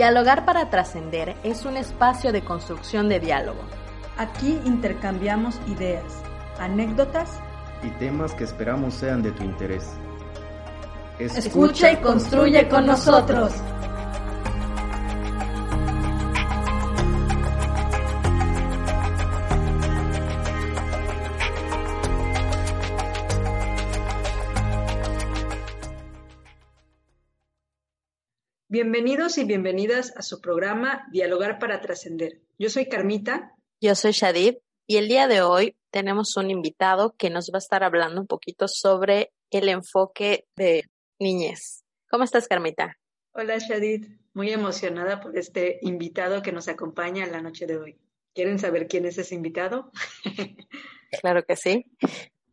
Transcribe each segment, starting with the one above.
Dialogar para trascender es un espacio de construcción de diálogo. Aquí intercambiamos ideas, anécdotas y temas que esperamos sean de tu interés. Escucha y construye con nosotros. Bienvenidos y bienvenidas a su programa Dialogar para Trascender. Yo soy Carmita. Yo soy Shadid y el día de hoy tenemos un invitado que nos va a estar hablando un poquito sobre el enfoque de niñez. ¿Cómo estás, Carmita? Hola, Shadid. Muy emocionada por este invitado que nos acompaña en la noche de hoy. ¿Quieren saber quién es ese invitado? claro que sí.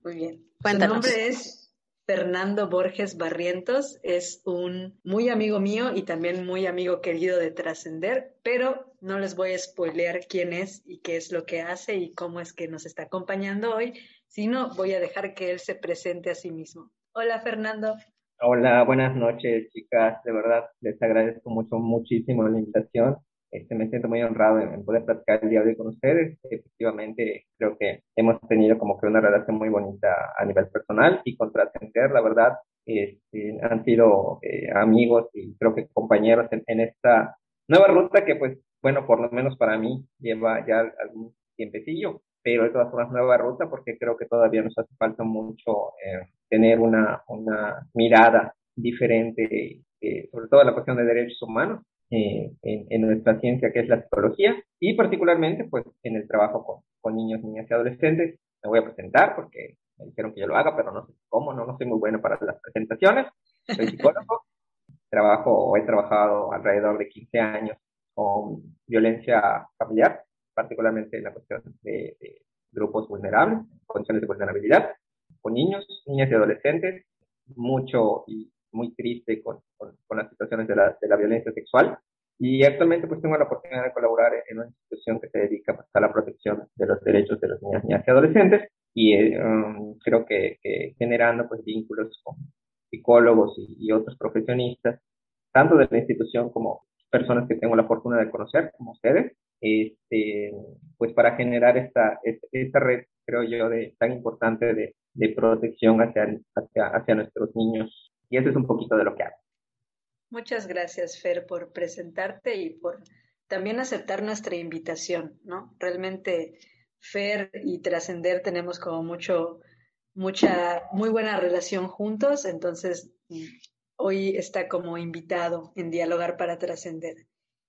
Muy bien. Cuéntanos. Su nombre es Fernando Borges Barrientos es un muy amigo mío y también muy amigo querido de Trascender, pero no les voy a spoilear quién es y qué es lo que hace y cómo es que nos está acompañando hoy, sino voy a dejar que él se presente a sí mismo. Hola Fernando. Hola, buenas noches chicas, de verdad les agradezco mucho, muchísimo la invitación este, me siento muy honrado en, poder platicar el día de hoy con ustedes. Efectivamente, creo que hemos tenido como que una relación muy bonita a nivel personal y con trascender, la verdad, este, han sido eh, amigos y creo que compañeros en, esta nueva ruta que pues, bueno, por lo menos para mí lleva ya algún tiempecillo, pero es todas formas nueva ruta porque creo que todavía nos hace falta mucho eh, tener una, una mirada diferente, eh, sobre todo la cuestión de derechos humanos, eh, en, nuestra ciencia que es la psicología y particularmente pues en el trabajo con, con, niños, niñas y adolescentes. Me voy a presentar porque me dijeron que yo lo haga, pero no sé cómo, no, no soy muy bueno para las presentaciones. Soy psicólogo, trabajo o he trabajado alrededor de 15 años con violencia familiar, particularmente en la cuestión de, grupos vulnerables, condiciones de vulnerabilidad, con niños, niñas y adolescentes, mucho y muy triste con, con, las situaciones de la, de la, violencia sexual. Y actualmente pues tengo la oportunidad de colaborar en una institución que se dedica pues, a la protección de los derechos de los niños, niñas y adolescentes y eh, creo que, generando pues vínculos con psicólogos y, otros profesionistas, tanto de la institución como personas que tengo la fortuna de conocer, como ustedes, este, pues para generar esta, esta, red, creo yo, de, tan importante de, de protección hacia, hacia, hacia nuestros niños y eso es un poquito de lo que hago. Muchas gracias, Fer, por presentarte y por también aceptar nuestra invitación, ¿no? Realmente Fer y Trascender tenemos como mucho, mucha, muy buena relación juntos, entonces hoy está como invitado en Dialogar para Trascender.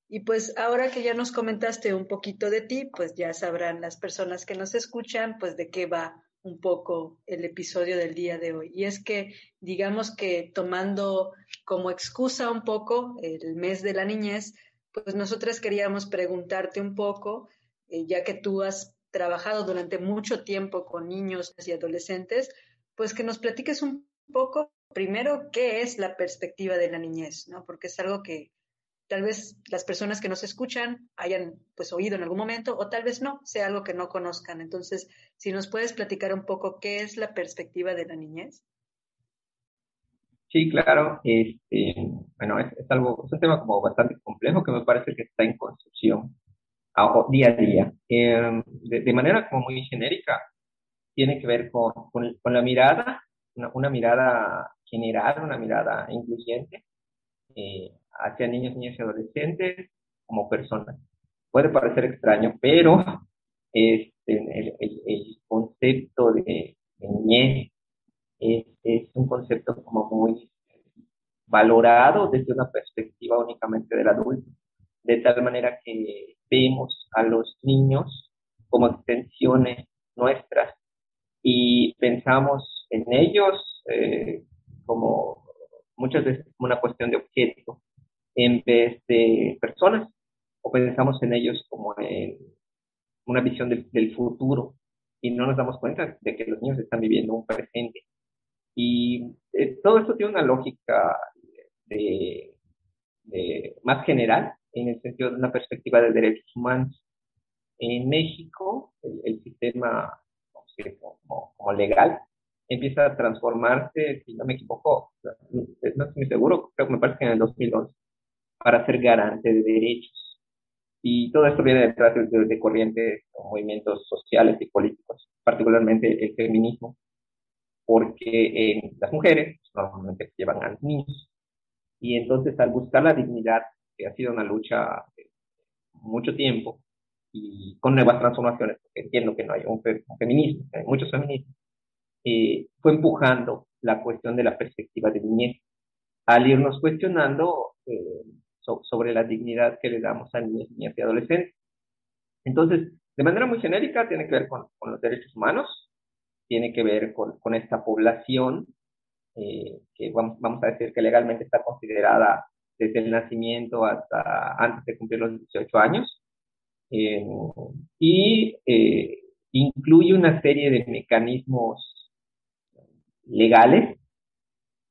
Y pues ahora que ya nos comentaste un poquito de ti, pues ya sabrán las personas que nos escuchan, pues de qué va un poco el episodio del día de hoy. Y es que, digamos que tomando como excusa un poco el mes de la niñez, pues nosotras queríamos preguntarte un poco, eh, ya que tú has trabajado durante mucho tiempo con niños y adolescentes, pues que nos platiques un poco, primero, qué es la perspectiva de la niñez, ¿no? Porque es algo que tal vez las personas que nos escuchan hayan pues oído en algún momento o tal vez no, sea algo que no conozcan. Entonces, si nos puedes platicar un poco qué es la perspectiva de la niñez. Sí, claro. Este, bueno, es, algo, es un tema como bastante complejo que me parece que está en construcción día a día. Em, de, manera como muy genérica, tiene que ver con, con, la mirada, una, una, mirada general, una mirada incluyente, eh, hacia niños, niñas y adolescentes como personas. Puede parecer extraño, pero este, el, concepto de, niñez es, es, un concepto como muy valorado desde una perspectiva únicamente del adulto, de tal manera que vemos a los niños como extensiones nuestras y pensamos en ellos eh, como muchas veces como una cuestión de objeto en vez de personas, o pensamos en ellos como en una visión del, futuro y no nos damos cuenta de que los niños están viviendo un presente. Y eh, todo esto tiene una lógica de, más general en el sentido de una perspectiva de derechos humanos. En México, el, sistema como, como, legal empieza a transformarse, si no me equivoco, no estoy seguro, creo que me parece que en el 2011, para ser garante de derechos. Y todo esto viene detrás de, de corrientes o movimientos sociales y políticos, particularmente el feminismo, porque las mujeres normalmente llevan a niños. Y entonces al buscar la dignidad, que ha sido una lucha de mucho tiempo, y con nuevas transformaciones, porque entiendo que no hay un, feminismo, hay muchos feminismos, eh, fue empujando la cuestión de la perspectiva de niñez, al irnos cuestionando eh, sobre la dignidad que le damos a niños, niñas y adolescentes. Entonces, de manera muy genérica, tiene que ver con, los derechos humanos, tiene que ver con, esta población eh, que vamos, vamos a decir que legalmente está considerada desde el nacimiento hasta antes de cumplir los 18 años, eh, y eh, incluye una serie de mecanismos legales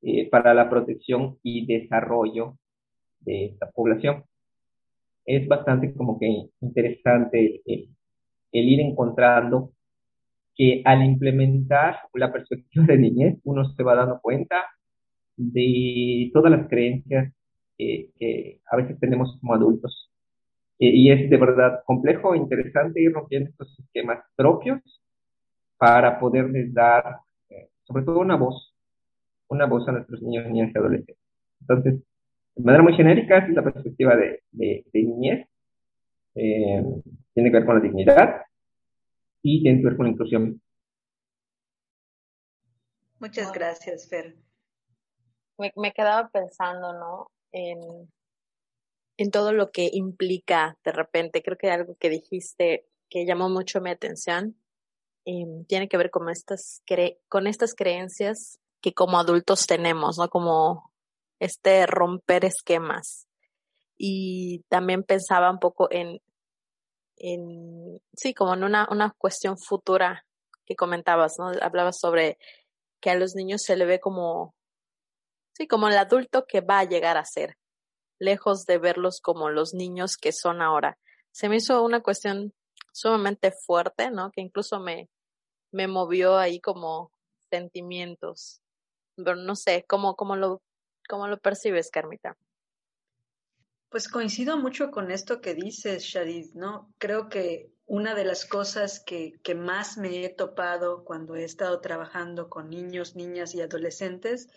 eh, para la protección y desarrollo de esta población. Es bastante como que interesante el, ir encontrando que al implementar la perspectiva de niñez, uno se va dando cuenta de todas las creencias que a veces tenemos como adultos y es de verdad complejo e interesante ir rompiendo estos esquemas propios para poderles dar, eh, sobre todo, una voz, una voz a nuestros niños, niñas y adolescentes. Entonces, de manera muy genérica, es la perspectiva de, de, niñez. Eh, tiene que ver con la dignidad y tiene que ver con la inclusión. Muchas gracias, Fer. Me, me quedaba pensando, ¿no? En en todo lo que implica de repente. Creo que algo que dijiste que llamó mucho mi atención em, tiene que ver con estas, con estas creencias que como adultos tenemos, ¿no? Como este romper esquemas. Y también pensaba un poco en, en sí, como en una, una cuestión futura que comentabas, ¿no? Hablabas sobre que a los niños se le ve como, sí, como el adulto que va a llegar a ser lejos de verlos como los niños que son ahora. Se me hizo una cuestión sumamente fuerte, ¿no? Que incluso me, me movió ahí como sentimientos. Pero no sé, ¿cómo, cómo, lo, cómo lo percibes, Carmita? Pues coincido mucho con esto que dices, Shadid, ¿no? Creo que una de las cosas que, que más me he topado cuando he estado trabajando con niños, niñas y adolescentes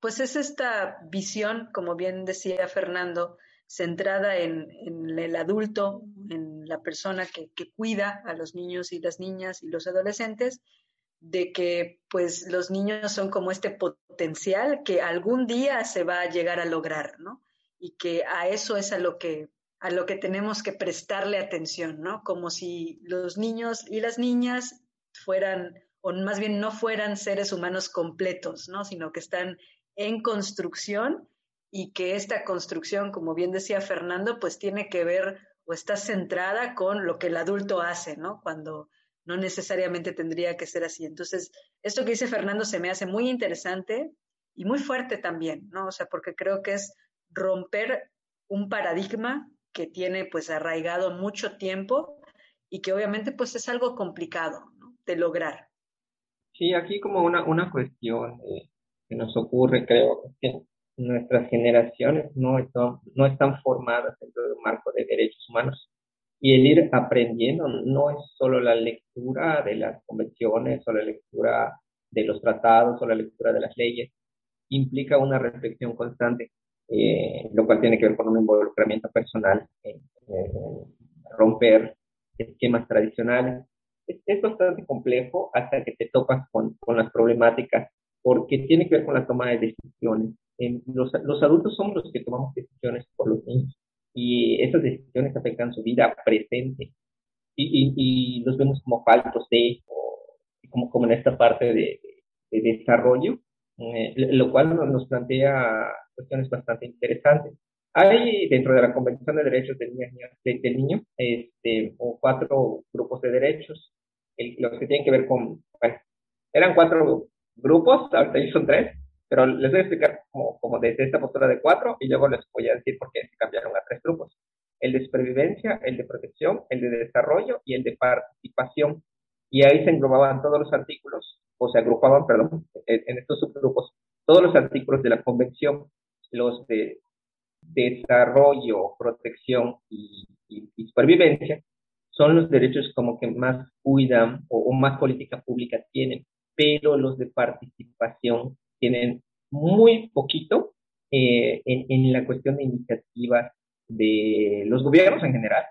pues es esta visión, como bien decía Fernando, centrada en, el adulto, en la persona que, cuida a los niños y las niñas y los adolescentes, de que pues los niños son como este potencial que algún día se va a llegar a lograr, ¿no? Y que a eso es a lo que a lo que tenemos que prestarle atención, ¿no? Como si los niños y las niñas fueran o más bien no fueran seres humanos completos, ¿no? Sino que están en construcción y que esta construcción, como bien decía Fernando, pues tiene que ver o está centrada con lo que el adulto hace, ¿no? Cuando no necesariamente tendría que ser así. Entonces, esto que dice Fernando se me hace muy interesante y muy fuerte también, ¿no? O sea, porque creo que es romper un paradigma que tiene pues arraigado mucho tiempo y que obviamente pues es algo complicado de lograr. Sí, aquí como una, una cuestión eh, que nos ocurre, creo, que nuestras generaciones no están, no están formadas dentro de un marco de derechos humanos. Y el ir aprendiendo no es solo la lectura de las convenciones o la lectura de los tratados o la lectura de las leyes, implica una reflexión constante, eh, lo cual tiene que ver con un involucramiento personal, romper esquemas tradicionales. Es, es, bastante complejo hasta que te topas con, con las problemáticas porque tiene que ver con la toma de decisiones. los, los, adultos somos los que tomamos decisiones por los niños y esas decisiones afectan su vida presente y, y, los vemos como faltos de, como, como en esta parte de, de desarrollo, eh, lo cual nos plantea cuestiones bastante interesantes. Hay dentro de la Convención de Derechos del Niño, del niño este, cuatro grupos de derechos, los que tienen que ver con, bueno, eran cuatro grupos, ahorita son tres, pero les voy a explicar como, como desde esta postura de cuatro y luego les voy a decir por qué se cambiaron a tres grupos. El de supervivencia, el de protección, el de desarrollo y el de participación. Y ahí se englobaban todos los artículos, o se agrupaban, perdón, en, estos subgrupos, todos los artículos de la convención, los de desarrollo, protección y, supervivencia son los derechos como que más cuidan o, más política pública tienen, pero los de participación tienen muy poquito eh, en, en la cuestión de iniciativas de los gobiernos en general,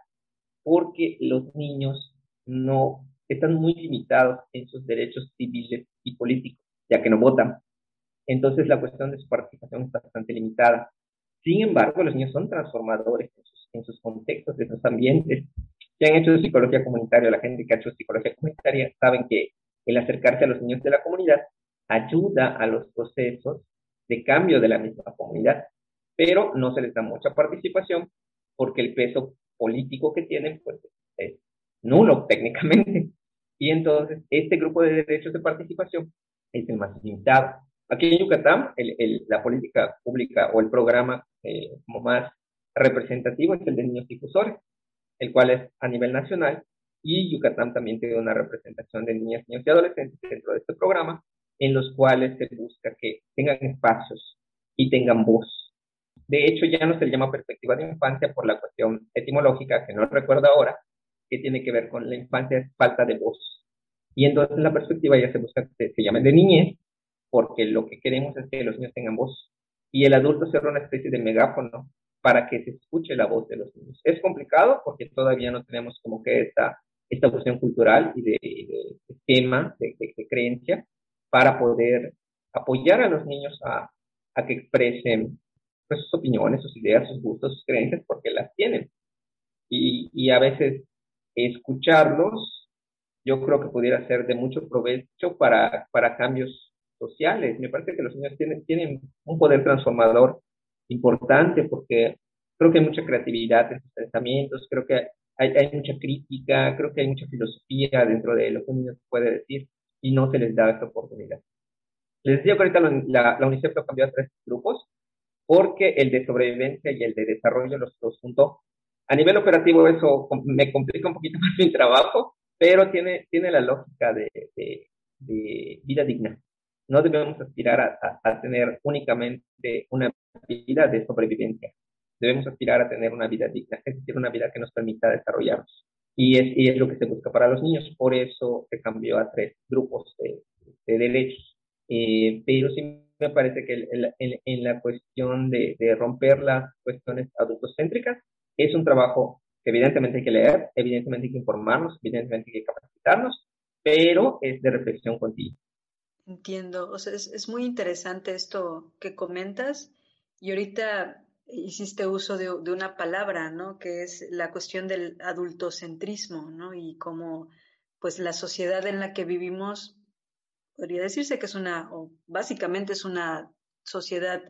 porque los niños no están muy limitados en sus derechos civiles y políticos, ya que no votan. Entonces la cuestión de su participación es bastante limitada. Sin embargo, los niños son transformadores en sus, contextos, en sus ambientes. Si han hecho psicología comunitaria, la gente que ha hecho psicología comunitaria saben que el acercarse a los niños de la comunidad ayuda a los procesos de cambio de la misma comunidad, pero no se les da mucha participación porque el peso político que tienen pues, es nulo técnicamente. Y entonces este grupo de derechos de participación es el más limitado. Aquí en Yucatán, el, la política pública o el programa eh, como más representativo es el de niños difusores, el cual es a nivel nacional, y Yucatán también tiene una representación de niñas, niños y adolescentes dentro de este programa, en los cuales se busca que tengan espacios y tengan voz. De hecho, ya no se le llama perspectiva de infancia por la cuestión etimológica, que no recuerdo ahora, que tiene que ver con la infancia es falta de voz. Y entonces la perspectiva ya se busca que se llame de niñez, porque lo que queremos es que los niños tengan voz. Y el adulto sea una especie de megáfono para que se escuche la voz de los niños. Es complicado porque todavía no tenemos como que esta, esta cuestión cultural y de, tema, de, creencia, para poder apoyar a los niños a, que expresen pues, sus opiniones, sus ideas, sus gustos, sus creencias, porque las tienen. Y, y a veces escucharlos, yo creo que pudiera ser de mucho provecho para, para cambios sociales. Me parece que los niños tienen, tienen un poder transformador importante porque creo que hay mucha creatividad en sus pensamientos, creo que hay, hay, mucha crítica, creo que hay mucha filosofía dentro de lo que un niño puede decir y no se les da esta oportunidad. Les decía que ahorita la, la UNICEF lo cambió a tres grupos porque el de sobrevivencia y el de desarrollo los, los juntó. A nivel operativo eso me complica un poquito más mi trabajo, pero tiene, tiene la lógica de, de, de vida digna no debemos aspirar a, tener únicamente una vida de sobrevivencia. Debemos aspirar a tener una vida digna, es decir, una vida que nos permita desarrollarnos. Y es, y es lo que se busca para los niños. Por eso se cambió a tres grupos de, derechos. Eh, pero sí me parece que en, la cuestión de, de, romper las cuestiones adultocéntricas es un trabajo que evidentemente hay que leer, evidentemente hay que informarnos, evidentemente hay que capacitarnos, pero es de reflexión continua. Entiendo, o sea, es, muy interesante esto que comentas y ahorita hiciste uso de, una palabra, ¿no? Que es la cuestión del adultocentrismo, ¿no? Y cómo, pues, la sociedad en la que vivimos, podría decirse que es una, o básicamente es una sociedad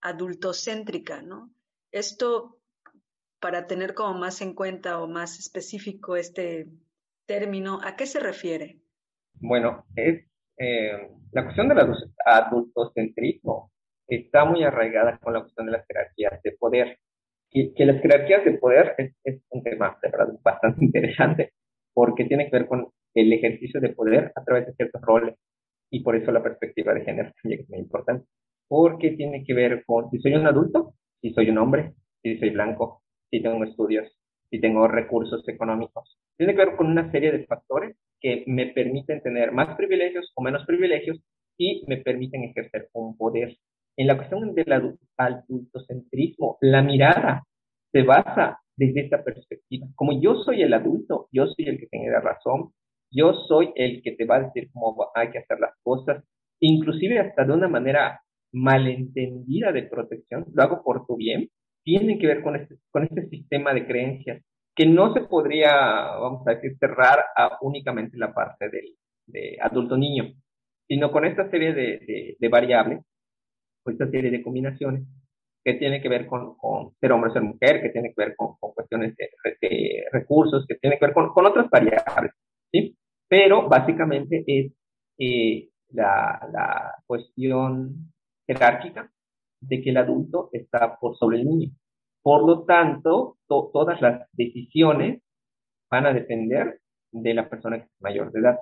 adultocéntrica, ¿no? Esto, para tener como más en cuenta o más específico este término, ¿a qué se refiere? Bueno, es eh, la cuestión del adultocentrismo está muy arraigada con la cuestión de las jerarquías de poder. Y que las jerarquías de poder es, un tema de verdad bastante interesante porque tiene que ver con el ejercicio de poder a través de ciertos roles y por eso la perspectiva de género también es muy importante porque tiene que ver con si soy un adulto, si soy un hombre, si soy blanco, si tengo estudios, si tengo recursos económicos. Tiene que ver con una serie de factores que me permiten tener más privilegios o menos privilegios y me permiten ejercer un poder. En la cuestión del adultocentrismo, la mirada se basa desde esta perspectiva. Como yo soy el adulto, yo soy el que tiene la razón, yo soy el que te va a decir cómo hay que hacer las cosas, inclusive hasta de una manera malentendida de protección, lo hago por tu bien, tiene que ver con este, con este sistema de creencias que no se podría, vamos a decir, cerrar a únicamente la parte del de adulto-niño, sino con esta serie de, de, variables, o esta serie de combinaciones que tiene que ver con, con ser hombre o ser mujer, que tiene que ver con, cuestiones de, recursos, que tiene que ver con, con otras variables, ¿sí? Pero básicamente es eh, la, la cuestión jerárquica de que el adulto está por sobre el niño. Por lo tanto, todas las decisiones van a depender de la persona que es mayor de edad.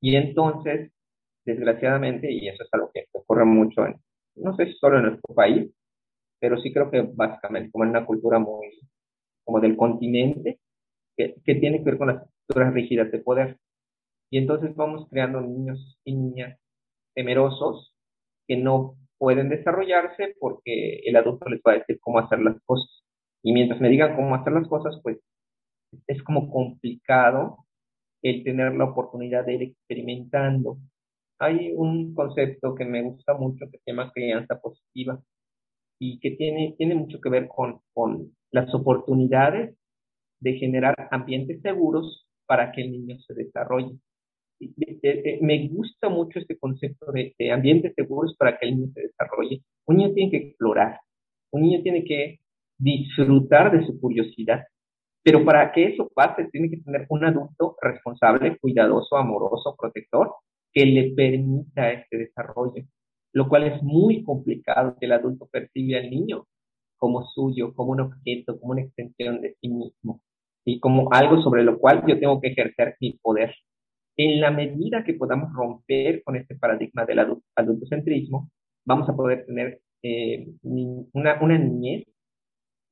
Y entonces, desgraciadamente, y eso es algo que ocurre mucho en, no sé si solo en nuestro país, pero sí creo que básicamente como en una cultura muy, como del continente, que, que tiene que ver con las estructuras rígidas de poder. Y entonces vamos creando niños y niñas temerosos que no pueden desarrollarse porque el adulto les va a decir cómo hacer las cosas. Y mientras me digan cómo hacer las cosas, pues es como complicado el tener la oportunidad de ir experimentando. Hay un concepto que me gusta mucho que se llama crianza positiva y que tiene, tiene mucho que ver con, con las oportunidades de generar ambientes seguros para que el niño se desarrolle. Me gusta mucho este concepto de, de, ambientes seguros para que el niño se desarrolle. Un niño tiene que explorar, un niño tiene que disfrutar de su curiosidad, pero para que eso pase, tiene que tener un adulto responsable, cuidadoso, amoroso, protector, que le permita este desarrollo, lo cual es muy complicado que el adulto perciba al niño como suyo, como un objeto, como una extensión de sí mismo, y como algo sobre lo cual yo tengo que ejercer mi poder. En la medida que podamos romper con este paradigma del adultocentrismo, vamos a poder tener eh, una, una niñez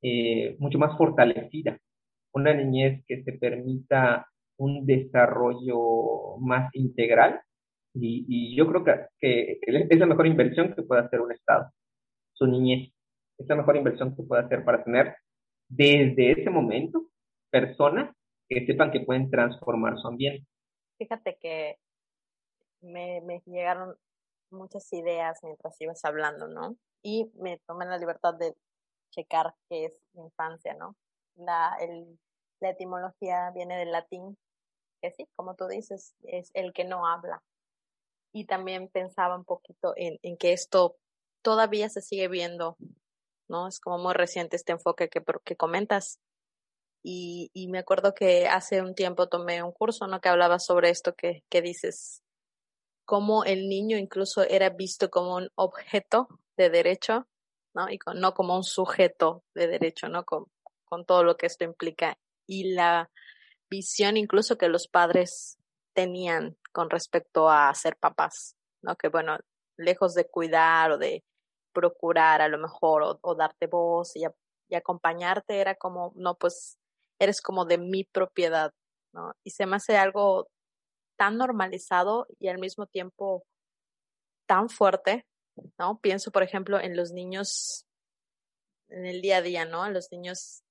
eh, mucho más fortalecida, una niñez que se permita un desarrollo más integral y, yo creo que, que, es la mejor inversión que puede hacer un Estado, su niñez. Es la mejor inversión que puede hacer para tener desde ese momento personas que sepan que pueden transformar su ambiente. Fíjate que me, me llegaron muchas ideas mientras ibas hablando, ¿no? Y me tomé la libertad de checar qué es infancia, ¿no? La, el, la etimología viene del latín, que sí, como tú dices, es el que no habla. Y también pensaba un poquito en, en que esto todavía se sigue viendo, ¿no? Es como muy reciente este enfoque que, que comentas. Y, y me acuerdo que hace un tiempo tomé un curso, ¿no? Que hablaba sobre esto que, que dices, cómo el niño incluso era visto como un objeto de derecho, ¿no? Y no como un sujeto de derecho, ¿no? Con, con todo lo que esto implica y la visión incluso que los padres tenían con respecto a ser papás, ¿no? Que bueno, lejos de cuidar o de procurar a lo mejor o, darte voz y, acompañarte era como, no, pues eres como de mi propiedad, ¿no? Y se me hace algo tan normalizado y al mismo tiempo tan fuerte, ¿no? Pienso, por ejemplo, en los niños en el día a día, ¿no? Los niños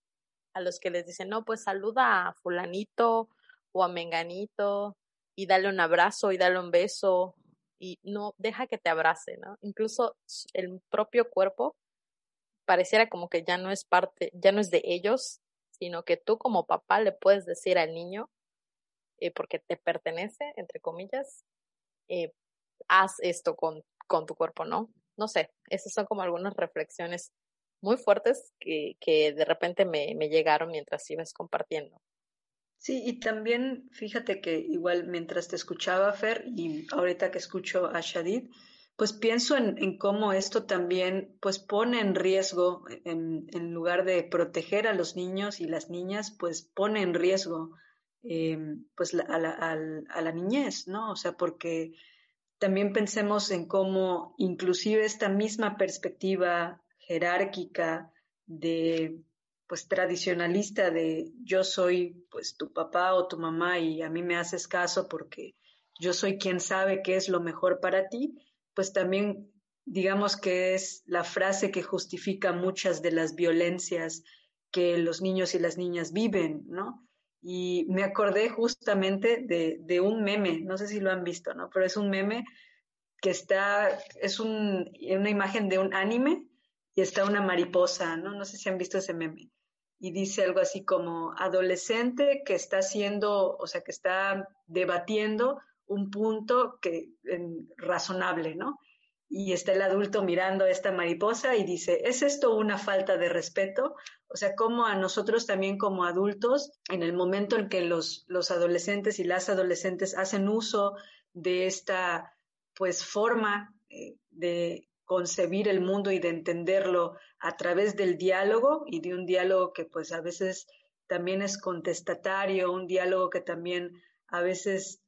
a los que les dicen, no, pues saluda a fulanito o a menganito y dale un abrazo y dale un beso y no deja que te abrace, ¿no? Incluso el propio cuerpo pareciera como que ya no es parte, ya no es de ellos, sino que tú como papá le puedes decir al niño, eh, porque te pertenece, entre comillas, eh, haz esto con, con tu cuerpo, ¿no? No sé, esas son como algunas reflexiones muy fuertes que, que de repente me, me llegaron mientras ibas compartiendo. Sí, y también fíjate que igual mientras te escuchaba, Fer, y ahorita que escucho a Shadid, pues pienso en, en cómo esto también pues pone en riesgo, en, en, lugar de proteger a los niños y las niñas, pues pone en riesgo eh, pues a, la, a la niñez, ¿no? O sea, porque también pensemos en cómo inclusive esta misma perspectiva jerárquica, de pues tradicionalista de yo soy pues tu papá o tu mamá y a mí me haces caso porque yo soy quien sabe qué es lo mejor para ti, pues también digamos que es la frase que justifica muchas de las violencias que los niños y las niñas viven, ¿no? Y me acordé justamente de, de un meme, no sé si lo han visto, ¿no? Pero es un meme que está, es un, una imagen de un anime y está una mariposa, ¿no? No sé si han visto ese meme. Y dice algo así como adolescente que está haciendo, o sea, que está debatiendo un punto que razonable, ¿no? Y está el adulto mirando a esta mariposa y dice, ¿es esto una falta de respeto? O sea, como a nosotros también como adultos, en el momento en que los, los adolescentes y las adolescentes hacen uso de esta, pues, forma eh, de concebir el mundo y de entenderlo a través del diálogo y de un diálogo que pues a veces también es contestatario, un diálogo que también a veces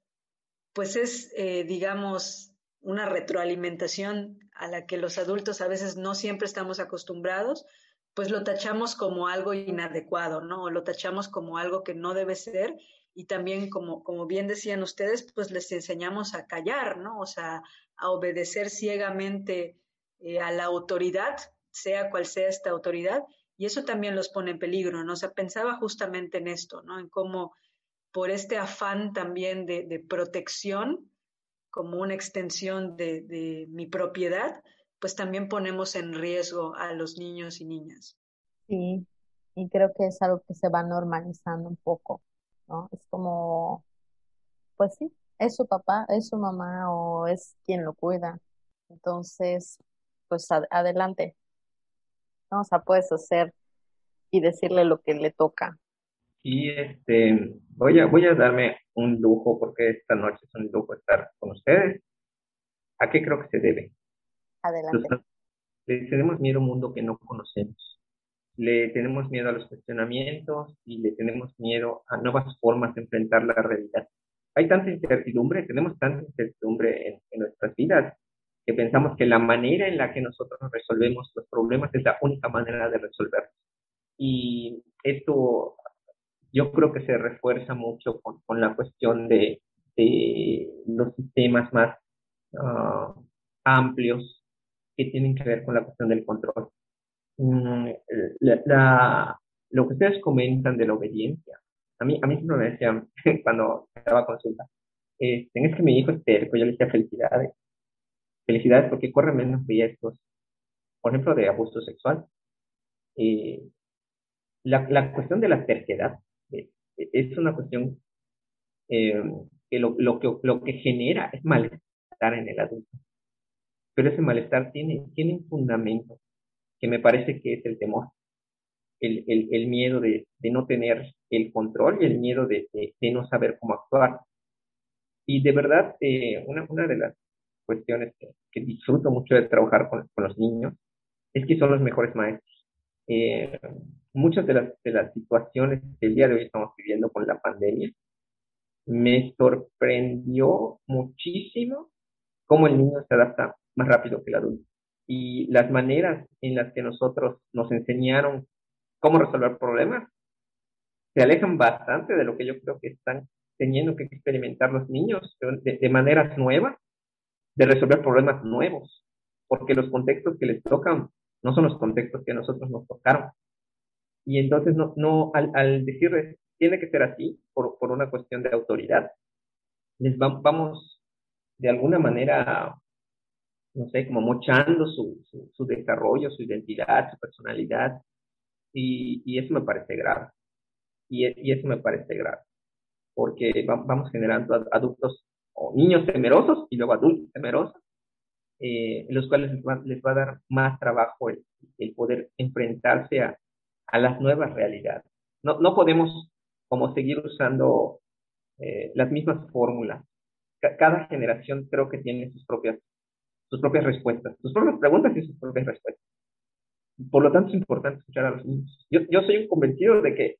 pues es, eh, digamos, una retroalimentación a la que los adultos a veces no siempre estamos acostumbrados, pues lo tachamos como algo inadecuado, ¿no? Lo tachamos como algo que no debe ser y también como, como bien decían ustedes, pues les enseñamos a callar, ¿no? O sea, a obedecer ciegamente eh, a la autoridad, sea cual sea esta autoridad, y eso también los pone en peligro, ¿no? O sea, pensaba justamente en esto, ¿no? En cómo por este afán también de, protección, como una extensión de, de mi propiedad, pues también ponemos en riesgo a los niños y niñas. Sí, y creo que es algo que se va normalizando un poco, ¿no? Es como, pues sí, es su papá, es su mamá o es quien lo cuida. Entonces, pues adelante. ¿no? O sea, puedes hacer y decirle lo que le toca. Y este, voy a, voy a darme un lujo porque esta noche es un lujo estar con ustedes. ¿A qué creo que se debe? Adelante. le tenemos miedo a un mundo que no conocemos. Le tenemos miedo a los cuestionamientos y le tenemos miedo a nuevas formas de enfrentar la realidad. Hay tanta incertidumbre, tenemos tanta incertidumbre en, en nuestras vidas que pensamos que la manera en la que nosotros resolvemos los problemas es la única manera de resolverlos. Y esto yo creo que se refuerza mucho con, con la cuestión de, de, los sistemas más uh, amplios que tienen que ver con la cuestión del control. Mm, la, la, lo que ustedes comentan de la obediencia, a mí, a mí siempre me decían cuando estaba consulta, este, es que mi hijo es terco, yo le decía felicidades, felicidades porque corre menos riesgos, por ejemplo, de abuso sexual. Eh, la, la, cuestión de la terquedad eh, es una cuestión eh, que, lo, lo que lo que genera es malestar en el adulto. Pero ese malestar tiene, tiene un fundamento que me parece que es el temor, el, el, el miedo de, de, no tener el control y el miedo de, de, de no saber cómo actuar. Y de verdad, eh, una, una de las cuestiones que, que disfruto mucho de trabajar con, con, los niños es que son los mejores maestros. Eh, muchas de las, de las situaciones que el día de hoy estamos viviendo con la pandemia me sorprendió muchísimo cómo el niño se adapta más rápido que el adulto. Y las maneras en las que nosotros nos enseñaron cómo resolver problemas se alejan bastante de lo que yo creo que están teniendo que experimentar los niños de, de maneras nuevas de resolver problemas nuevos, porque los contextos que les tocan no son los contextos que nosotros nos tocaron. Y entonces, no, no al, al decirles, tiene que ser así, por, por una cuestión de autoridad, les va, vamos de alguna manera, no sé, como mochando su, su, su desarrollo, su identidad, su personalidad, y, y, eso me parece grave. Y, y eso me parece grave, porque vamos generando adultos niños temerosos y luego adultos temerosos, eh, los cuales les va, a dar más trabajo el, el poder enfrentarse a, a, las nuevas realidades. No, no podemos como seguir usando eh, las mismas fórmulas. cada generación creo que tiene sus propias, sus propias respuestas, sus propias preguntas y sus propias respuestas. Por lo tanto, es importante escuchar a los niños. Yo, yo soy un convencido de que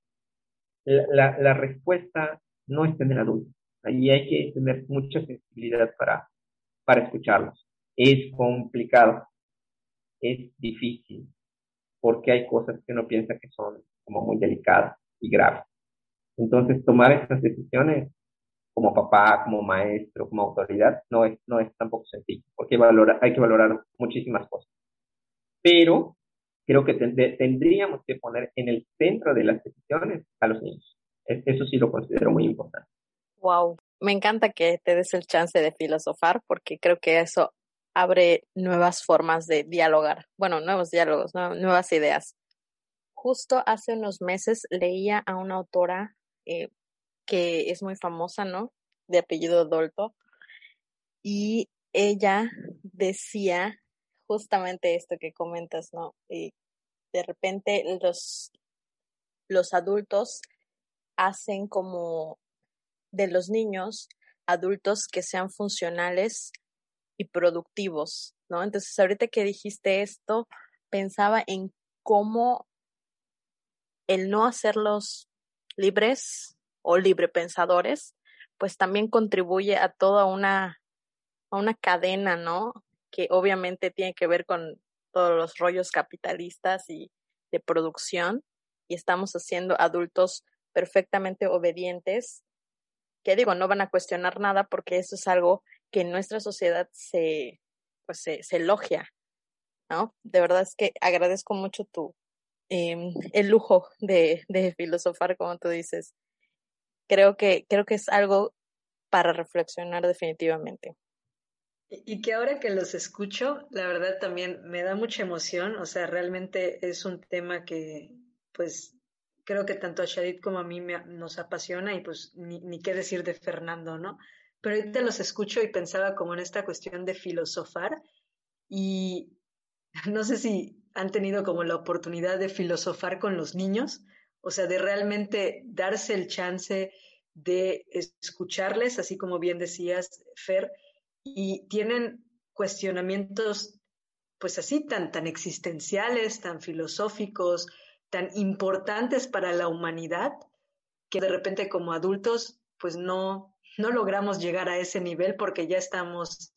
la, la, la respuesta no está en el adulto Ahí hay que tener mucha sensibilidad para, para escucharlos. Es complicado, es difícil, porque hay cosas que uno piensa que son como muy delicadas y graves. Entonces, tomar estas decisiones como papá, como maestro, como autoridad, no es, no es tampoco sencillo, porque valora, hay que valorar muchísimas cosas. Pero creo que tendríamos que poner en el centro de las decisiones a los niños. Eso sí lo considero muy importante. Wow, me encanta que te des el chance de filosofar porque creo que eso abre nuevas formas de dialogar, bueno, nuevos diálogos, nuevas ideas. Justo hace unos meses leía a una autora eh, que es muy famosa, ¿no? De apellido Dolto, y ella decía justamente esto que comentas, ¿no? Y de repente los, los adultos hacen como de los niños adultos que sean funcionales y productivos, ¿no? Entonces, ahorita que dijiste esto, pensaba en cómo el no hacerlos libres o librepensadores, pues también contribuye a toda una a una cadena, ¿no? Que obviamente tiene que ver con todos los rollos capitalistas y de producción y estamos haciendo adultos perfectamente obedientes que digo, no van a cuestionar nada porque eso es algo que en nuestra sociedad se, pues se, elogia, ¿no? De verdad es que agradezco mucho tu, eh, el lujo de, de filosofar, como tú dices. Creo que, creo que es algo para reflexionar definitivamente. Y que ahora que los escucho, la verdad también me da mucha emoción, o sea, realmente es un tema que, pues, creo que tanto a Shadid como a mí me, nos apasiona y pues ni, ni, qué decir de Fernando, ¿no? Pero ahorita los escucho y pensaba como en esta cuestión de filosofar y no sé si han tenido como la oportunidad de filosofar con los niños, o sea, de realmente darse el chance de escucharles, así como bien decías, Fer, y tienen cuestionamientos pues así tan, tan existenciales, tan filosóficos, tan importantes para la humanidad, que de repente como adultos pues no, no logramos llegar a ese nivel porque ya estamos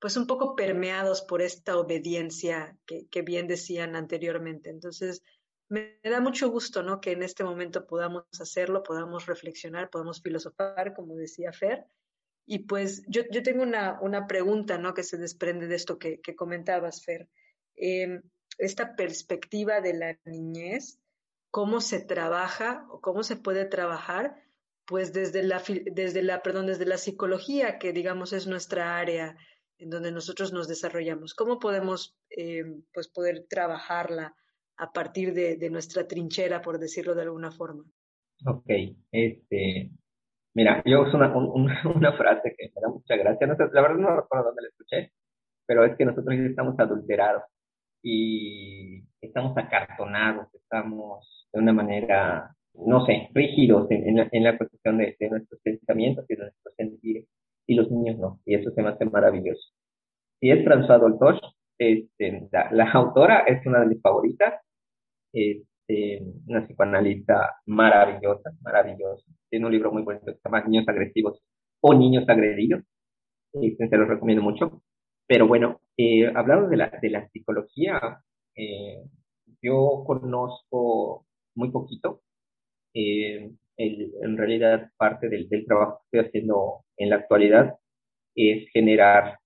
pues un poco permeados por esta obediencia que, que bien decían anteriormente. Entonces, me da mucho gusto, ¿no? Que en este momento podamos hacerlo, podamos reflexionar, podamos filosofar, como decía Fer, y pues yo, yo tengo una, una, pregunta, ¿no? Que se desprende de esto que, que comentabas, Fer. Eh, esta perspectiva de la niñez, cómo se trabaja o cómo se puede trabajar, pues desde la, desde la, perdón, desde la psicología, que digamos es nuestra área en donde nosotros nos desarrollamos. ¿Cómo podemos, eh, pues, poder trabajarla a partir de, de nuestra trinchera, por decirlo de alguna forma? Ok, este, Mira, yo uso una, una, frase que me da mucha gracia. No la verdad no recuerdo dónde la escuché, pero es que nosotros ya estamos adulterados y estamos acartonados, estamos de una manera, no sé, rígidos en, en, la, cuestión de, nuestros pensamientos y de nuestros sentires, y los niños no, y eso se me hace maravilloso. Y es François Doltosh, este, la, la, autora es una de mis favoritas, este, una psicoanalista maravillosa, maravillosa. Tiene un libro muy bonito que se llama Niños Agresivos o Niños Agredidos. Este, se los recomiendo mucho. Pero bueno, eh, hablando de la, de la psicología, eh, yo conozco muy poquito. Eh, el, en realidad, parte del, trabajo que estoy haciendo en la actualidad es generar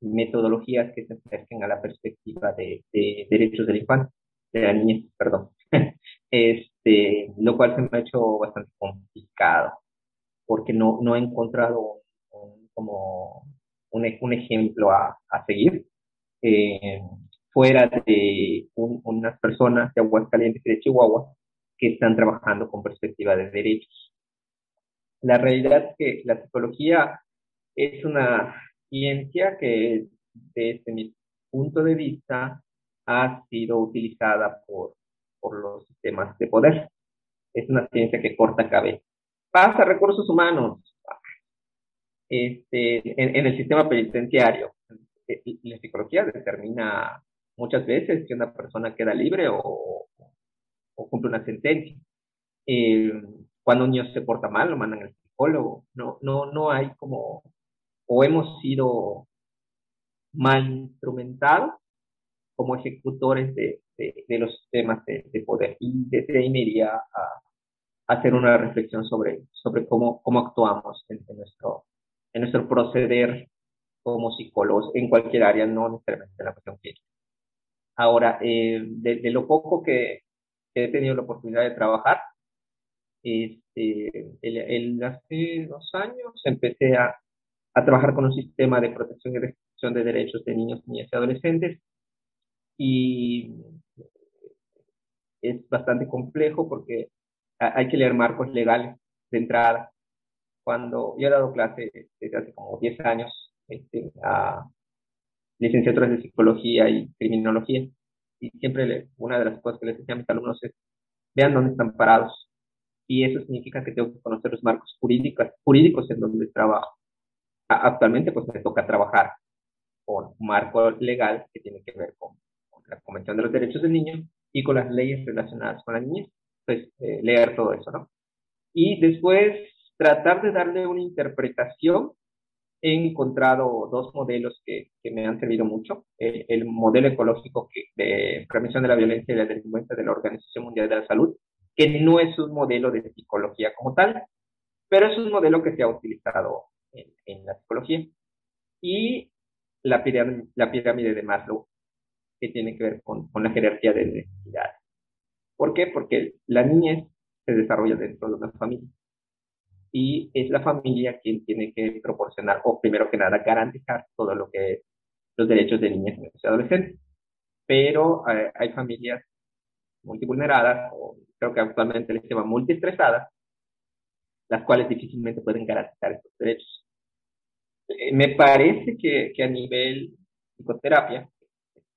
metodologías que se acerquen a la perspectiva de, de derechos del infante, de la niñez, perdón. este, lo cual se me ha hecho bastante complicado, porque no, no he encontrado un, como un, ejemplo a, a seguir. Eh, fuera de unas personas de Aguascalientes y de Chihuahua que están trabajando con perspectiva de derechos. La realidad es que la psicología es una ciencia que desde mi punto de vista ha sido utilizada por por los sistemas de poder. Es una ciencia que corta cabeza. Pasa recursos humanos. Este, en, el sistema penitenciario, eh, la psicología determina muchas veces si una persona queda libre o, o cumple una sentencia. Eh, cuando un niño se porta mal, lo mandan al psicólogo. No, no, no hay como, o hemos sido mal instrumentados como ejecutores de, de, los temas de, poder. Y desde ahí me iría a, hacer una reflexión sobre, sobre cómo, cómo actuamos en, nuestro, en nuestro proceder como psicólogos en cualquier área, no necesariamente en la cuestión clínica. Ahora, eh, de, lo poco que he tenido la oportunidad de trabajar, este, el, hace dos años empecé a, a, trabajar con un sistema de protección y restricción de derechos de niños, niñas y adolescentes y es bastante complejo porque hay que leer marcos legales de entrada. Cuando yo he dado clase desde hace como 10 años este, a licenciaturas de psicología y criminología, y siempre una de las cosas que les decía a mis alumnos es, vean dónde están parados. Y eso significa que tengo que conocer los marcos jurídicos, jurídicos en donde trabajo. Actualmente pues me toca trabajar con un marco legal que tiene que ver con, con la Convención de los Derechos del Niño y con las leyes relacionadas con la niñez, pues eh, leer todo eso, ¿no? Y después tratar de darle una interpretación he encontrado dos modelos que, que me han servido mucho. El, modelo ecológico que, de prevención de la violencia y la delincuencia de la Organización Mundial de la Salud, que no es un modelo de psicología como tal, pero es un modelo que se ha utilizado en, la psicología. Y la pirámide, la pirámide de Maslow, que tiene que ver con, con la jerarquía de necesidades. ¿Por qué? Porque la niñez se desarrolla dentro de una familia y es la familia quien tiene que proporcionar, o primero que nada, garantizar todo lo que los derechos de niñas, y adolescentes. Pero eh, hay familias multivulneradas, o creo que actualmente les llaman multiestresadas, las cuales difícilmente pueden garantizar estos derechos. Eh, me parece que, que, a nivel psicoterapia,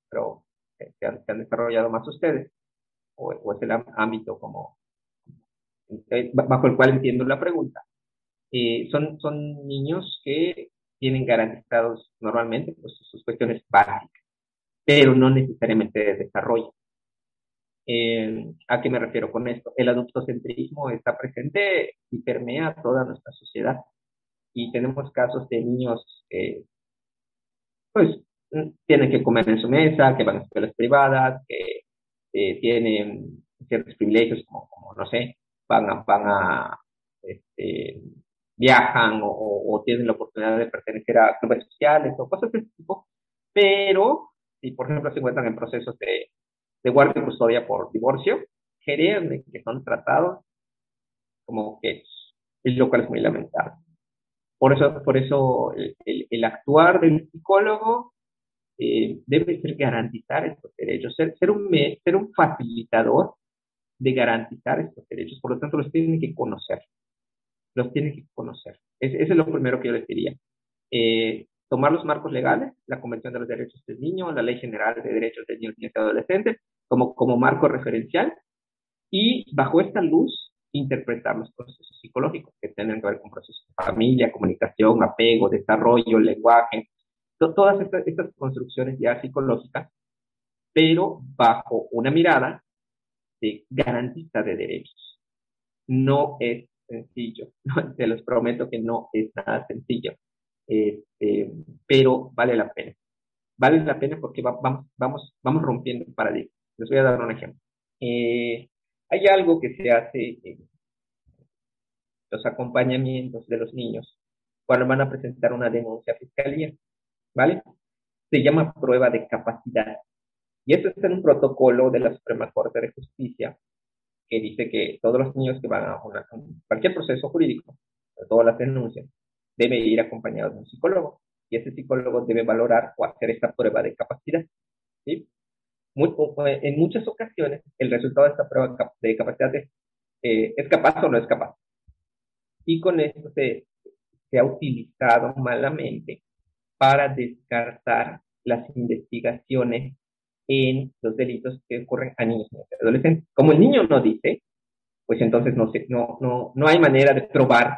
pero se han, desarrollado más ustedes, o, o es el ámbito como eh, bajo el cual entiendo la pregunta, eh, son, son niños que tienen garantizados normalmente pues, sus cuestiones básicas, pero no necesariamente de desarrollo. Eh, ¿A qué me refiero con esto? El adultocentrismo está presente y permea toda nuestra sociedad. Y tenemos casos de niños que, pues, tienen que comer en su mesa, que van a escuelas privadas, que tienen ciertos privilegios como, como no sé, van a, van a este, viajan o, tienen la oportunidad de pertenecer a clubes sociales o cosas de ese tipo, pero si por ejemplo se encuentran en procesos de, de guardia y custodia por divorcio, créanme que son tratados como que lo cual es muy lamentable. Por eso, por eso el, el, actuar del psicólogo eh, debe ser garantizar estos derechos, ser, ser, un, ser un facilitador de garantizar estos derechos. Por lo tanto, los tienen que conocer. Los tienen que conocer. ese es lo primero que yo les diría. Eh, tomar los marcos legales, la Convención de los Derechos del Niño, la Ley General de Derechos del Niño y Adolescentes, como, como marco referencial, y bajo esta luz interpretar los procesos psicológicos que tienen que ver con procesos de familia, comunicación, apego, desarrollo, lenguaje, todas estas, estas construcciones ya psicológicas, pero bajo una mirada de garantista de derechos. No es sencillo, te los prometo que no es nada sencillo, este, pero vale la pena. Vale la pena porque vamos, vamos, vamos rompiendo paradigmas. Les voy a dar un ejemplo. Eh, hay algo que se hace en los acompañamientos de los niños cuando van a presentar una denuncia a fiscalía, ¿vale? Se llama prueba de capacidad. Y esto está en un protocolo de la Suprema Corte de Justicia que dice que todos los niños que van a cualquier proceso jurídico, todas las denuncias, deben ir acompañados de un psicólogo. Y ese psicólogo debe valorar o hacer esta prueba de capacidad. ¿sí? en muchas ocasiones, el resultado de esta prueba de capacidad es, eh, ¿es capaz o no es capaz? Y con esto se, se ha utilizado malamente para descartar las investigaciones en los delitos que ocurren a niños y adolescentes. Como el niño no dice, pues entonces no, no, no, no hay manera de probar,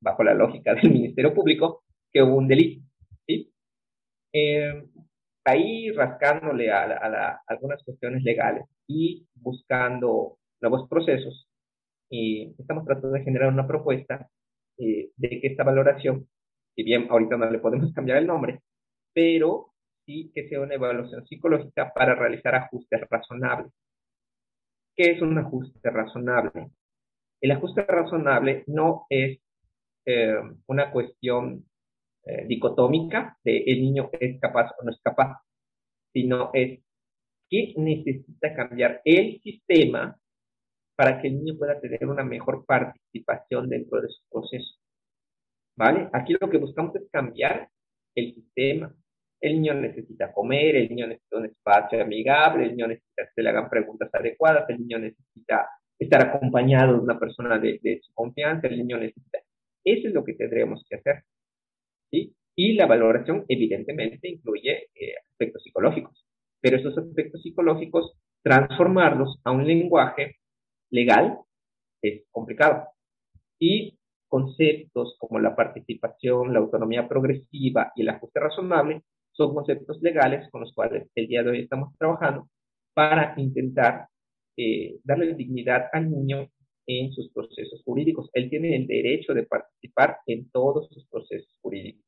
bajo la lógica del Ministerio Público, que hubo un delito. ¿sí? Eh, ahí rascándole a, algunas cuestiones legales y buscando nuevos procesos, y estamos tratando de generar una propuesta eh, de que esta valoración, si bien ahorita no le podemos cambiar el nombre, pero y que sea una evaluación psicológica para realizar ajustes razonables. ¿Qué es un ajuste razonable? El ajuste razonable no es eh, una cuestión eh, dicotómica de el niño es capaz o no es capaz, sino es qué necesita cambiar el sistema para que el niño pueda tener una mejor participación dentro de su proceso. ¿Vale? Aquí lo que buscamos es cambiar el sistema, el niño necesita comer, el niño necesita un espacio amigable, el niño necesita que se le hagan preguntas adecuadas, el niño necesita estar acompañado de una persona de, su confianza, el niño necesita. Eso es lo que tendremos que hacer. ¿sí? Y la valoración evidentemente incluye eh, aspectos psicológicos, pero esos aspectos psicológicos, transformarlos a un lenguaje legal es complicado. Y conceptos como la participación, la autonomía progresiva y el ajuste razonable son conceptos legales con los cuales el día de hoy estamos trabajando para intentar eh, darle dignidad al niño en sus procesos jurídicos. Él tiene el derecho de participar en todos sus procesos jurídicos.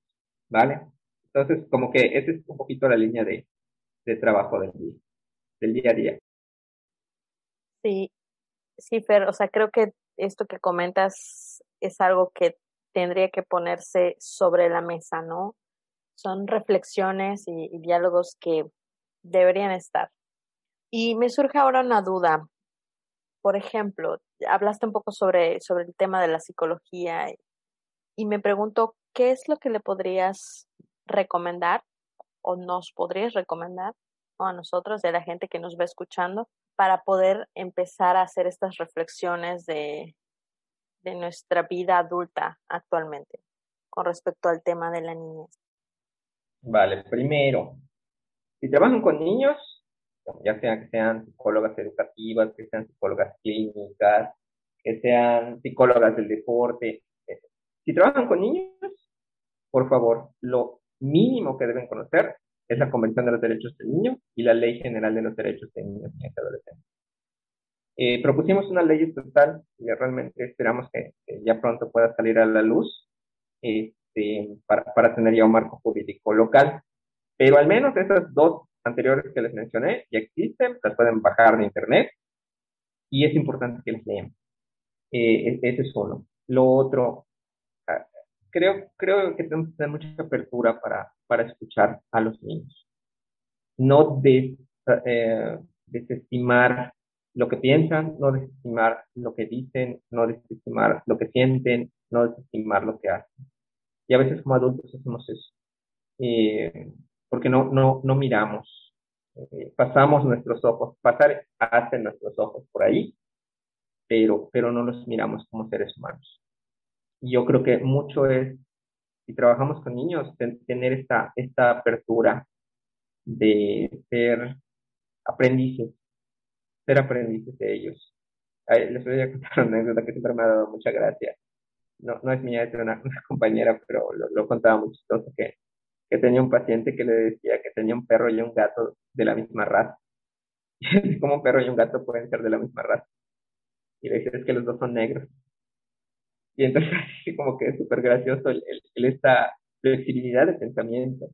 ¿vale? Entonces, como que esa es un poquito la línea de, de trabajo del día, del día a día. Sí, sí, Fer, o sea, creo que esto que comentas es algo que tendría que ponerse sobre la mesa, ¿no? Son reflexiones y, diálogos que deberían estar. Y me surge ahora una duda. Por ejemplo, hablaste un poco sobre, sobre el tema de la psicología y me pregunto, ¿qué es lo que le podrías recomendar o nos podrías recomendar a nosotros, de la gente que nos va escuchando, para poder empezar a hacer estas reflexiones de, de nuestra vida adulta actualmente con respecto al tema de la niñez? Vale, primero, si trabajan con niños, ya sea que sean psicólogas educativas, que sean psicólogas clínicas, que sean psicólogas del deporte, eh, si trabajan con niños, por favor, lo mínimo que deben conocer es la Convención de los Derechos del Niño y la Ley General de los Derechos de Niños y Adolescentes. Eh, propusimos una ley estatal y realmente esperamos que, ya pronto pueda salir a la luz este, para, para, tener ya un marco jurídico local. Pero al menos esas dos anteriores que les mencioné ya existen, las pueden bajar de internet y es importante que les lean. Eh, ese es uno. Lo otro, ah, creo, creo que tenemos que tener mucha apertura para, para escuchar a los niños. No de, eh, desestimar lo que piensan, no desestimar lo que dicen, no desestimar lo que sienten, no desestimar lo que hacen. Y a veces como adultos hacemos eso, eh, porque no, no, no miramos, eh, pasamos nuestros ojos, pasar hace nuestros ojos por ahí, pero, pero no los miramos como seres humanos. Y yo creo que mucho es, si trabajamos con niños, tener esta, esta apertura de ser aprendices ser aprendices de ellos. les voy a contar una anécdota que siempre me ha dado mucha gracia. No, no es mía, es una, compañera, pero lo, contaba muy chistoso, que, que tenía un paciente que le decía que tenía un perro y un gato de la misma raza. Y como un perro y un gato pueden ser de la misma raza. Y le decía, es que los dos son negros. Y entonces, como que es súper gracioso el, el, esta flexibilidad de pensamiento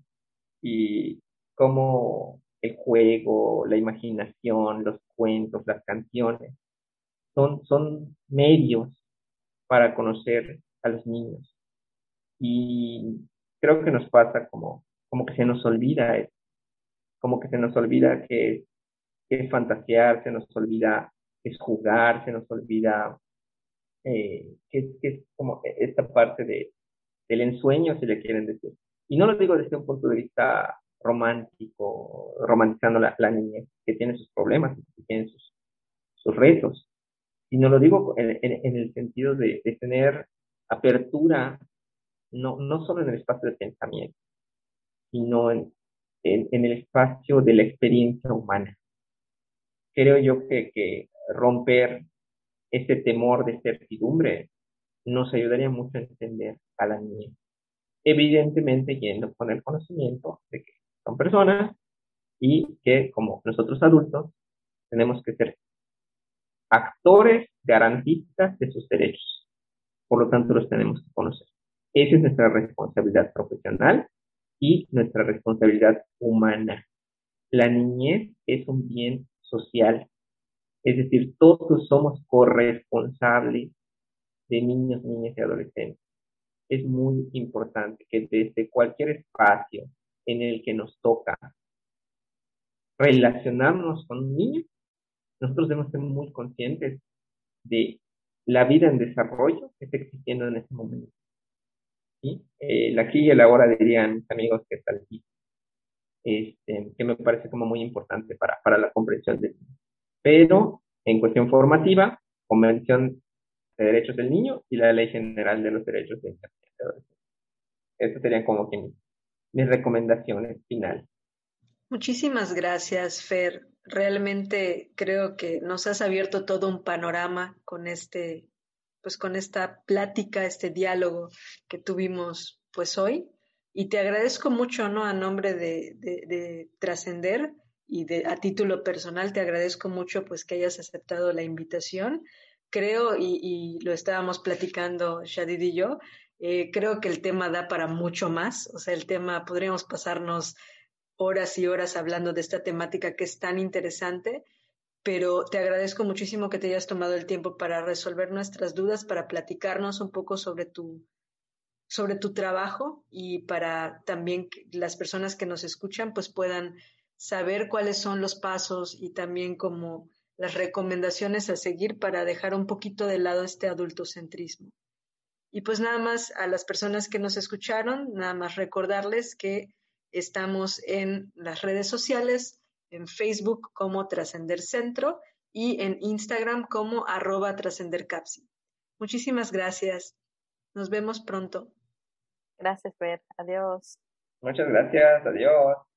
y cómo el juego, la imaginación, los cuentos, las canciones, son, son medios para conocer a los niños. Y creo que nos pasa como, como que se nos olvida como que se nos olvida que, es fantasear, se nos olvida que es jugar, se nos olvida eh, que, es como esta parte de, del ensueño, si le quieren decir. Y no lo digo desde un punto de vista romántico, romantizando la, la niñez, que tiene sus problemas, que tiene sus, sus retos. Y no lo digo en, el sentido de, tener apertura, no, no solo en el espacio de pensamiento, sino en, en, el espacio de la experiencia humana. Creo yo que, que romper ese temor de certidumbre nos ayudaría mucho a entender a la niña. Evidentemente yendo con el conocimiento de que son personas y que como nosotros adultos tenemos que ser actores garantistas de sus derechos. Por lo tanto, los tenemos que conocer. Esa es nuestra responsabilidad profesional y nuestra responsabilidad humana. La niñez es un bien social, es decir, todos somos corresponsables de niños, niñas y adolescentes. Es muy importante que desde cualquier espacio, en el que nos toca relacionarnos con un niño, nosotros debemos ser muy conscientes de la vida en desarrollo que está existiendo en este momento. ¿Sí? Eh, la aquí y el ahora dirían mis amigos que está aquí, este, que me parece como muy importante para, para la comprensión del niño. Pero en cuestión formativa, Convención de Derechos del Niño y la Ley General de los Derechos del Niño. Estos serían como que mis recomendaciones finales. Muchísimas gracias, Fer. Realmente creo que nos has abierto todo un panorama con este, pues con esta plática, este diálogo que tuvimos pues hoy. Y te agradezco mucho, ¿no? A nombre de, de, Trascender y de, a título personal, te agradezco mucho pues que hayas aceptado la invitación. Creo, y, y lo estábamos platicando Shadid y yo, Eh, creo que el tema da para mucho más, o sea, el tema, podríamos pasarnos horas y horas hablando de esta temática que es tan interesante, pero te agradezco muchísimo que te hayas tomado el tiempo para resolver nuestras dudas, para platicarnos un poco sobre tu, sobre tu trabajo y para también que las personas que nos escuchan pues puedan saber cuáles son los pasos y también como las recomendaciones a seguir para dejar un poquito de lado este adultocentrismo. Y pues nada más a las personas que nos escucharon, nada más recordarles que estamos en las redes sociales, en Facebook como Trascender Centro y en Instagram como arroba trascendercapsi. Muchísimas gracias. Nos vemos pronto. Gracias, Fer. Adiós. Muchas gracias. Adiós.